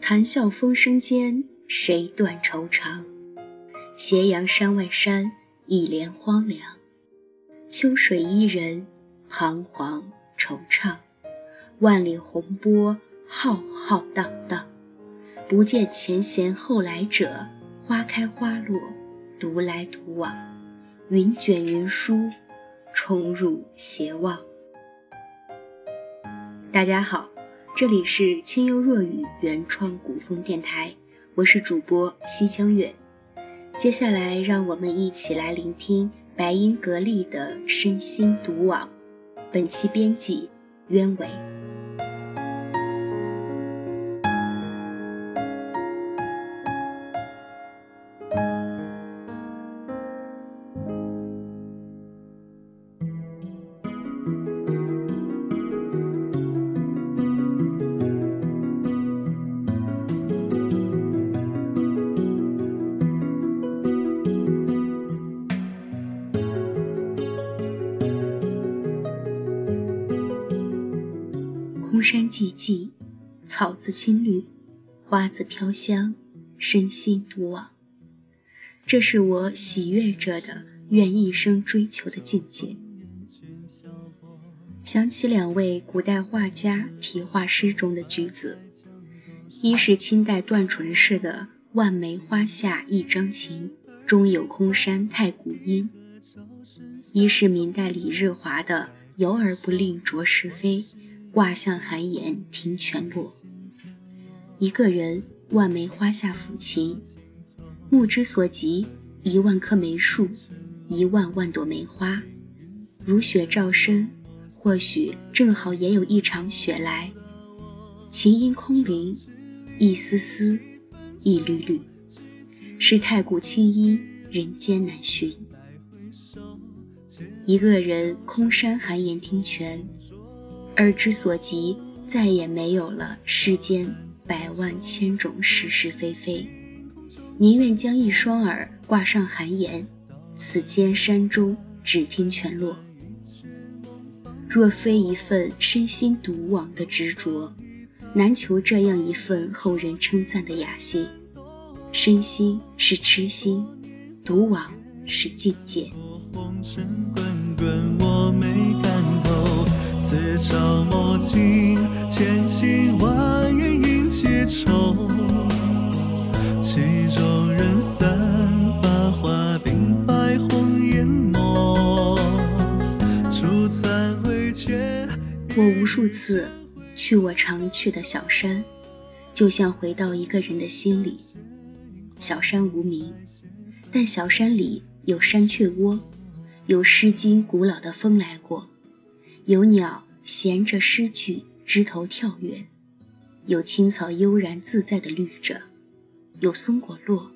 谈笑风生间，谁断愁肠？斜阳山外山，一帘荒凉。秋水伊人，彷徨惆怅。万里洪波，浩浩荡荡。不见前贤后来者，花开花落，独来独往。云卷云舒，冲入斜望。大家好。这里是清幽若雨原创古风电台，我是主播西江月。接下来，让我们一起来聆听白音格丽的《身心独往》。本期编辑：鸢尾。山寂寂，草自青绿，花自飘香，身心独往。这是我喜悦着的，愿一生追求的境界。想起两位古代画家题画诗中的句子：一是清代段纯式的“万梅花下一张琴，中有空山太古音”；一是明代李日华的“游而不吝着是非”。卦象寒言听泉落。一个人万梅花下抚琴，目之所及一万棵梅树，一万万朵梅花，如雪照身，或许正好也有一场雪来。琴音空灵，一丝丝，一缕缕，是太古清音，人间难寻。一个人空山寒言听泉。耳之所及，再也没有了世间百万千种是是非非，宁愿将一双耳挂上寒言，此间山中只听泉落。若非一份身心独往的执着，难求这样一份后人称赞的雅兴。身心是痴心，独往是境界。朝墨尽，千情万怨应结愁。曲终人散，繁华鬓白红颜墨。初参未觉。我无数次去我常去的小山，就像回到一个人的心里。小山无名，但小山里有山雀窝，有《诗经》古老的风来过。有鸟衔着诗句枝头跳跃，有青草悠然自在的绿着，有松果落。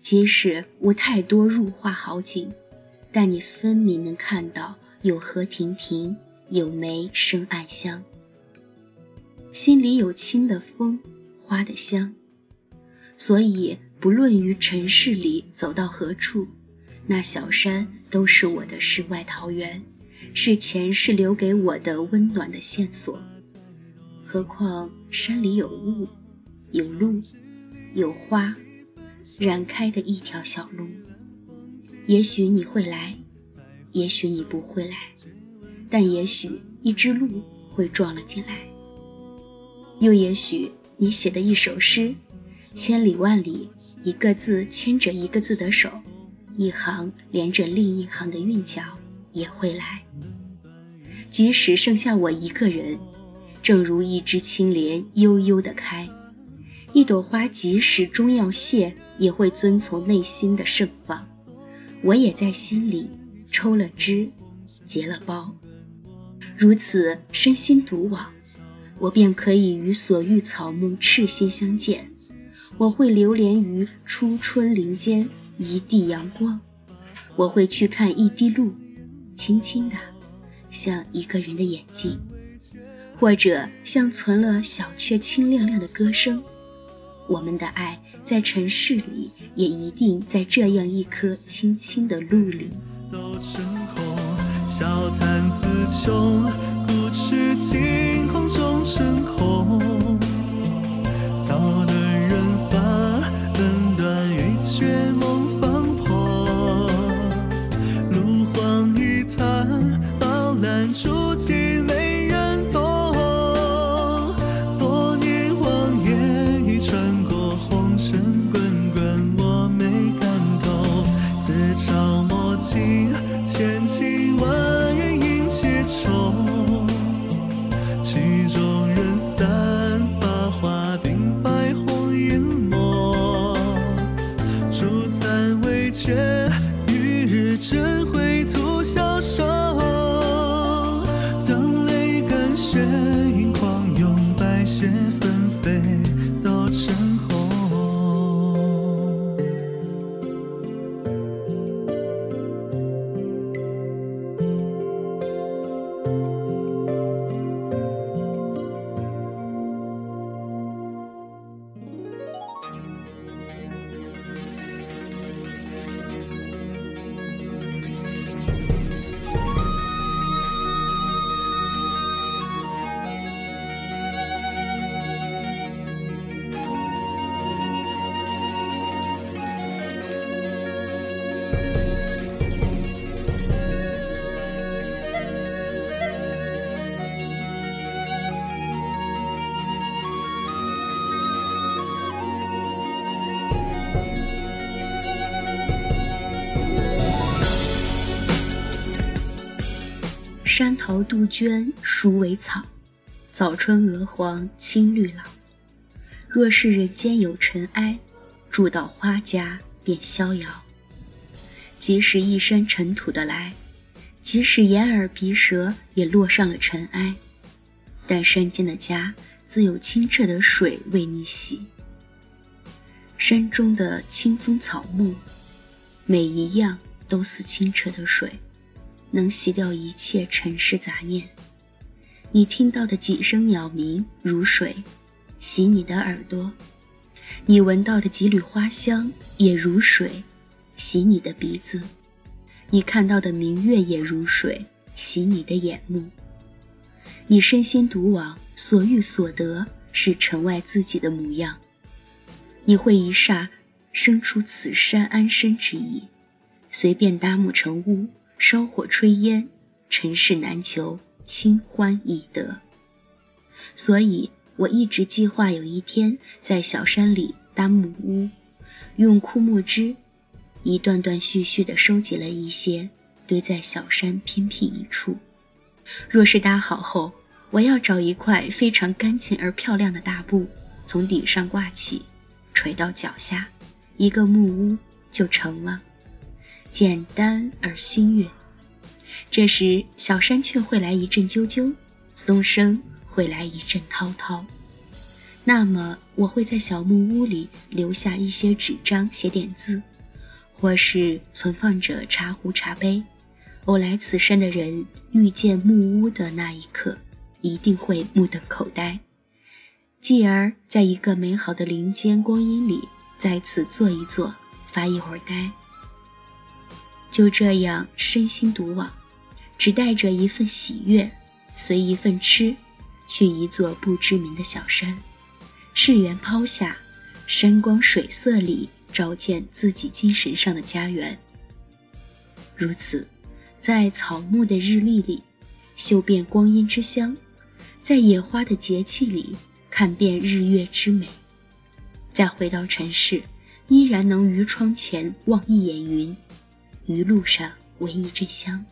即使无太多入画好景，但你分明能看到有荷亭亭，有梅生暗香。心里有清的风，花的香。所以不论于尘世里走到何处，那小山都是我的世外桃源。是前世留给我的温暖的线索。何况山里有雾，有路，有花，染开的一条小路。也许你会来，也许你不会来，但也许一只鹿会撞了进来。又也许你写的一首诗，千里万里，一个字牵着一个字的手，一行连着另一行的韵脚。也会来，即使剩下我一个人，正如一支青莲悠悠的开，一朵花即使终要谢，也会遵从内心的盛放。我也在心里抽了枝，结了苞，如此身心独往，我便可以与所遇草木赤心相见。我会流连于初春林间一地阳光，我会去看一滴露。轻轻的，像一个人的眼睛，或者像存了小雀清亮亮的歌声。我们的爱在城市里，也一定在这样一颗青青的路里。笑谈词穷，故痴惊山桃杜鹃熟为草，早春鹅黄青绿老。若是人间有尘埃，住到花家便逍遥。即使一身尘土的来，即使眼耳鼻舌也落上了尘埃，但山间的家自有清澈的水为你洗。山中的清风草木，每一样都似清澈的水。能洗掉一切尘世杂念，你听到的几声鸟鸣如水，洗你的耳朵；你闻到的几缕花香也如水，洗你的鼻子；你看到的明月也如水，洗你的眼目。你身心独往，所欲所得是城外自己的模样。你会一霎生出此山安身之意，随便搭木成屋。烧火炊烟，尘世难求，清欢易得。所以我一直计划有一天在小山里搭木屋，用枯木枝一段段续续地收集了一些，堆在小山偏僻一处。若是搭好后，我要找一块非常干净而漂亮的大布，从顶上挂起，垂到脚下，一个木屋就成了。简单而心悦。这时，小山却会来一阵啾啾，松声会来一阵滔滔。那么，我会在小木屋里留下一些纸张，写点字，或是存放着茶壶、茶杯。偶来此山的人遇见木屋的那一刻，一定会目瞪口呆，继而在一个美好的林间光阴里，在此坐一坐，发一会儿呆。就这样身心独往，只带着一份喜悦，随一份痴，去一座不知名的小山，世缘抛下，山光水色里找见自己精神上的家园。如此，在草木的日历里，嗅遍光阴之香；在野花的节气里，看遍日月之美；再回到城市，依然能于窗前望一眼云。于路上闻一阵香，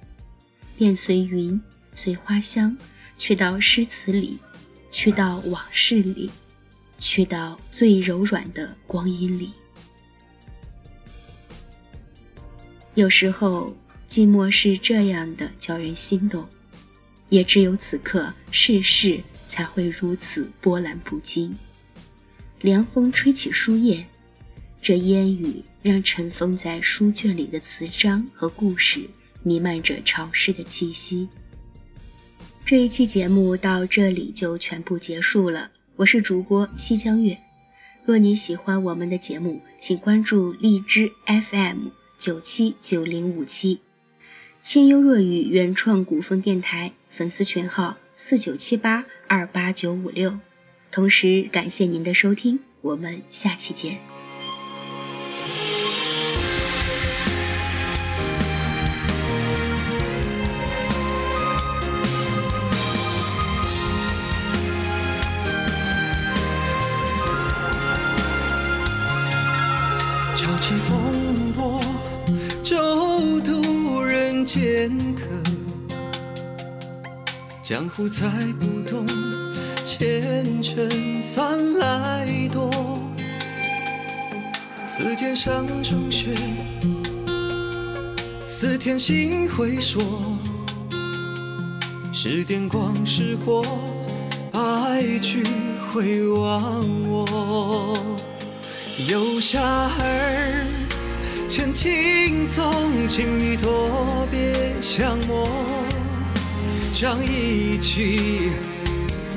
便随云随花香，去到诗词里，去到往事里，去到最柔软的光阴里。有时候寂寞是这样的，叫人心动。也只有此刻，世事才会如此波澜不惊。凉风吹起书页。这烟雨让尘封在书卷里的词章和故事弥漫着潮湿的气息。这一期节目到这里就全部结束了，我是主播西江月。若你喜欢我们的节目，请关注荔枝 FM 九七九零五七，清幽若雨原创古风电台粉丝群号四九七八二八九五六。同时感谢您的收听，我们下期见。剑客，江湖再不动，前尘算来多。似剑上霜雪，似天星辉烁，是电光是火，白驹回望我。游侠儿，千顷纵，情意多别相默。将一骑，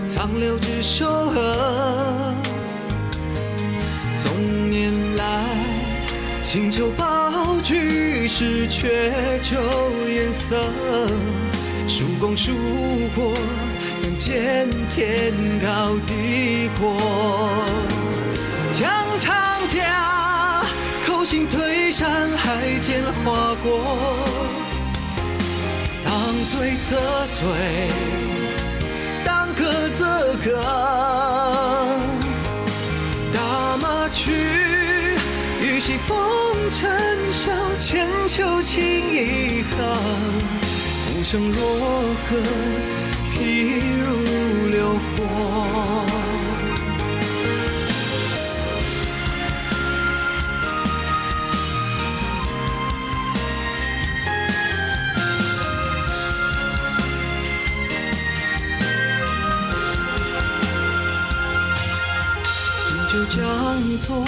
苍流执手河。纵年来，轻舟宝举，是缺旧颜色。数功数过，但见天高地阔。疆场。家，心推山海间划过，当醉则醉，当歌则歌。大马去，欲西风尘笑，千秋情一行。浮生若何，就将作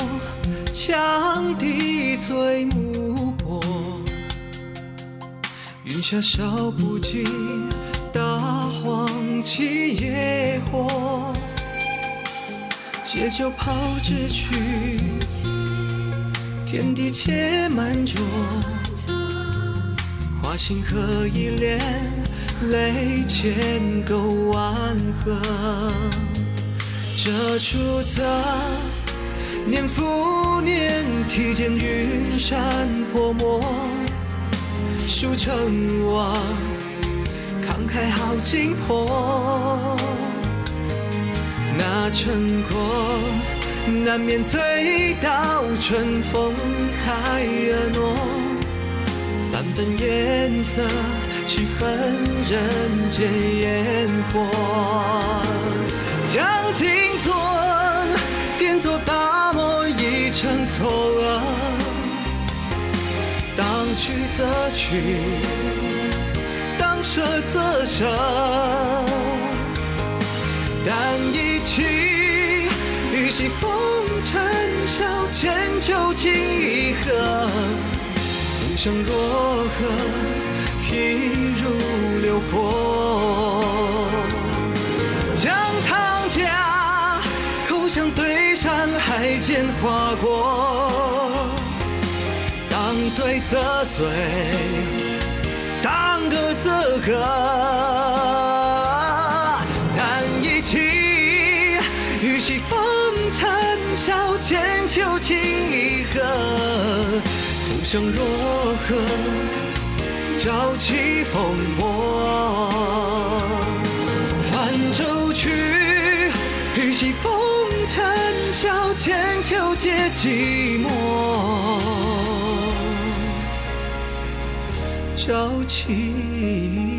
羌笛催暮波，云霞烧不尽大荒起野火，借酒泡纸去，天地且满酌，花心何以恋，泪千沟万壑。这出则年复年，提剑云山泼墨，书成王，慷慨好景魄。那陈果难免醉倒春风太婀娜，三分颜色，七分人间烟火。将一城错愕，当去则去，当舍则舍。但一骑欲西风尘笑，千秋情一合。浮生若何，譬如流火。间划过，当醉则醉，当歌则歌。弹一曲，与西风尘笑，千秋情一合。浮生若何，朝起风波。泛舟去，与西风。尘嚣千秋皆寂寞，朝起。